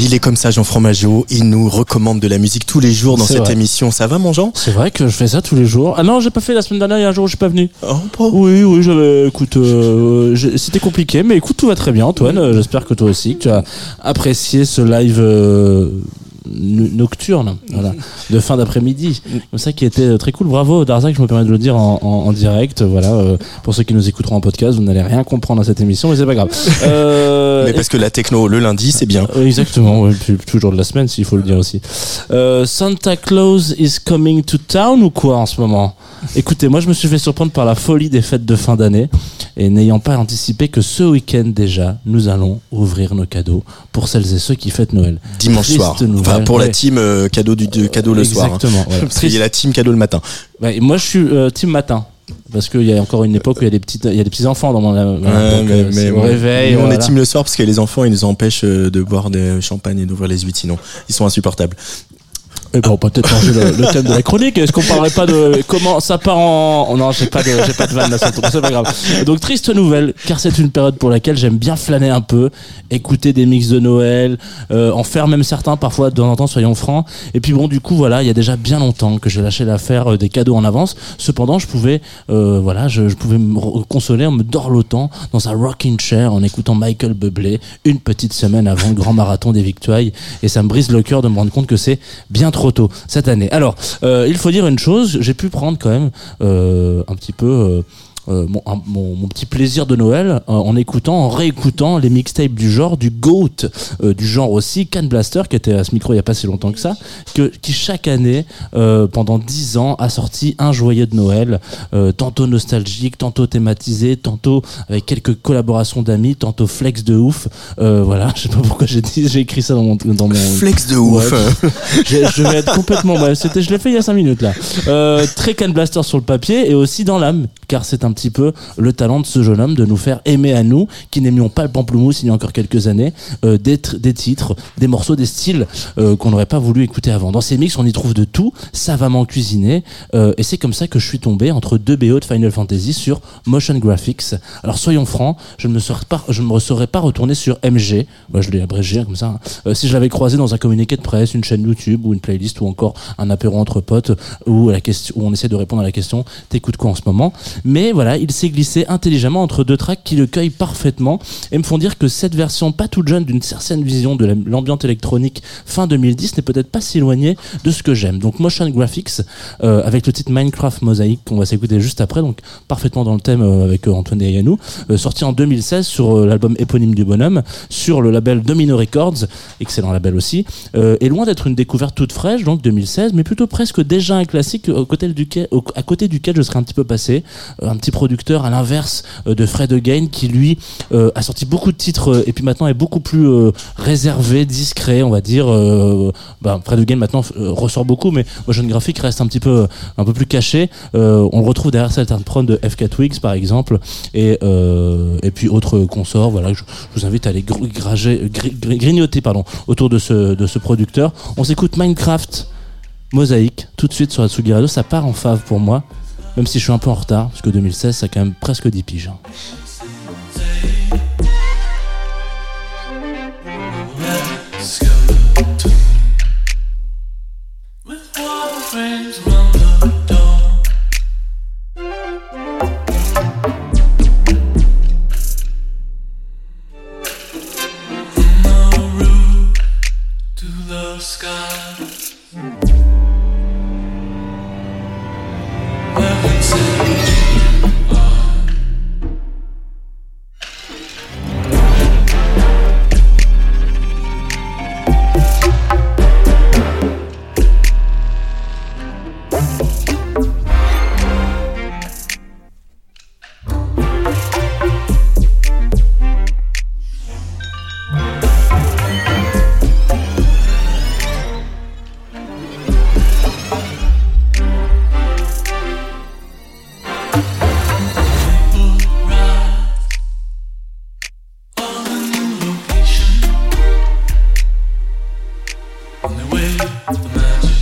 Il est comme ça, Jean Fromageau. Il nous recommande de la musique tous les jours dans cette vrai. émission. Ça va, mon Jean? C'est vrai que je fais ça tous les jours. Ah non, j'ai pas fait la semaine dernière, il y a un jour où je suis pas venu. Oh, pas- Oui, oui, j'avais. Écoute, euh, c'était compliqué, mais écoute, tout va très bien, Antoine. J'espère que toi aussi, que tu as apprécié ce live euh, nocturne, voilà, de fin d'après-midi. Comme ça, qui était très cool. Bravo, Darzac, je me permets de le dire en, en- en direct. Voilà, euh, pour ceux qui nous écouteront en podcast, vous n'allez rien comprendre à cette émission, mais c'est pas grave. Euh, Mais parce que la techno, le lundi, c'est bien. Exactement, ouais, puis toujours de la semaine, s'il faut le dire aussi. Euh, Santa Claus is coming to town ou quoi en ce moment? Écoutez, moi je me suis fait surprendre par la folie des fêtes de fin d'année et n'ayant pas anticipé que ce week-end déjà, nous allons ouvrir nos cadeaux pour celles et ceux qui fêtent Noël. Dimanche Triste soir. nouvelle, Enfin, pour la ouais. team euh, cadeau du de- cadeau le soir. hein. Exactement. ouais. Parce qu'il y a Triste. la team cadeau le matin. Ouais, et moi je suis euh, team matin. Parce qu'il y a encore une époque où il y a des petites, il y a des petits enfants dans mon, Ouais, donc, euh, c'est au on- réveil. nous, on voilà. est team le soir parce que les enfants, ils nous empêchent euh, de boire des champagnes et d'ouvrir les huîtres. Sinon, ils sont insupportables. Eh ben, on peut peut-être changer le, thème de la chronique. Est-ce qu'on parlerait pas de comment ça part en oh non, j'ai pas de j'ai pas de vanne là, c'est pas grave. Donc triste nouvelle, car c'est une période pour laquelle j'aime bien flâner un peu, écouter des mix de Noël, euh, en faire même certains parfois de temps en temps, soyons francs. Et puis bon, du coup voilà, il y a déjà bien longtemps que j'ai lâché l'affaire euh, des cadeaux en avance. Cependant, je pouvais euh, voilà, je, pouvais me consoler en me dorlotant dans un rocking chair en écoutant Michael Bublé une petite semaine avant le grand marathon des Victoires. Et ça me brise le cœur de me rendre compte que c'est bien trop tôt cette année. Alors, euh, il faut dire une chose, j'ai pu prendre quand même euh, un petit peu euh, mon, un- mon, mon petit plaisir de Noël euh, en écoutant, en réécoutant les mixtapes du genre, du GOAT, euh, du genre aussi, Can Blaster, qui était à ce micro il y a pas si longtemps que ça, que, qui chaque année, pendant 10 ans, a sorti un joyeux de Noël, tantôt nostalgique, tantôt thématisé, tantôt avec quelques collaborations d'amis, tantôt flex de ouf. Voilà, je sais pas pourquoi j'ai écrit ça dans mon, dans mon, Flex de ouf. Ouais. je, je vais être complètement. ouais, c'était, je l'ai fait il y a 5 minutes là. Très Can Blaster sur le papier et aussi dans l'âme, car c'est un petit peu le talent de ce jeune homme de nous faire aimer à nous, qui n'aimions pas le pamplemousse il y a encore quelques années, euh, des, tr- des titres, des morceaux, des styles euh, qu'on n'aurait pas voulu écouter avant. Dans ces mix, on y trouve de tout, savamment cuisiné, euh, et c'est comme ça que je suis tombé entre deux BO de Final Fantasy sur Motion Graphics. Alors soyons francs, je ne me serais pas, je retourné sur MG, moi je l'ai abrégé comme ça, hein. Euh, si je l'avais croisé dans un communiqué de presse, une chaîne YouTube ou une playlist ou encore un apéro entre potes où, où on essaie de répondre à la question t'écoutes quoi en ce moment? Mais voilà il s'est glissé intelligemment entre deux tracks qui le cueillent parfaitement et me font dire que cette version pas toute jeune d'une certaine vision de la- l'ambiance électronique fin 2010 n'est peut-être pas si éloignée de ce que j'aime. Donc Motion Graphics euh, avec le titre Minecraft Mosaic qu'on va s'écouter juste après donc parfaitement dans le thème euh, avec euh, Antoine et Yannou euh, sorti en 2016 sur euh, l'album éponyme du bonhomme sur le label Domino Records excellent label aussi est loin d'être une découverte toute fraîche donc 2016 mais plutôt presque déjà un classique à côté duquel je serais un petit peu passé un petit producteur à l'inverse euh, de Fred Again qui lui euh, a sorti beaucoup de titres euh, et puis maintenant est beaucoup plus euh, réservé discret on va dire euh, bah, Fred Again maintenant euh, ressort beaucoup mais Motion Graphic reste un petit peu un peu plus caché. Euh, on le retrouve derrière certaines prods de FK Twigs par exemple et, euh, puis autres consorts voilà je, vous invite à aller grignoter pardon, autour de ce, producteur. On s'écoute Minecraft Mosaïque tout de suite sur la Tsugi Radio. Ça part en fave pour moi même si je suis un peu en retard parce que 2016 ça a quand même presque 10 piges hein.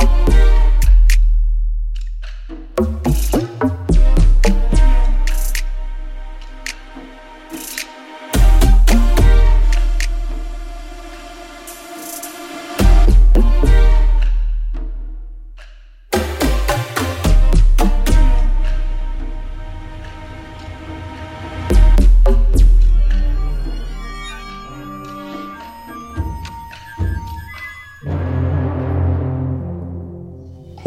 you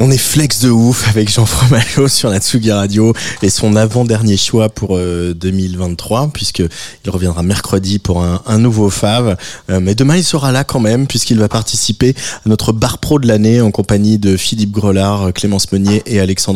On est flex de ouf avec Jean Fromageau sur la Tsugi Radio et son avant-dernier choix pour euh, 2023 puisque il reviendra mercredi pour un, nouveau Fave. Euh, mais demain il sera là quand même puisqu'il va participer à notre bar pro de l'année en compagnie de Philippe Grelard, Clémence Meunier et Alexandre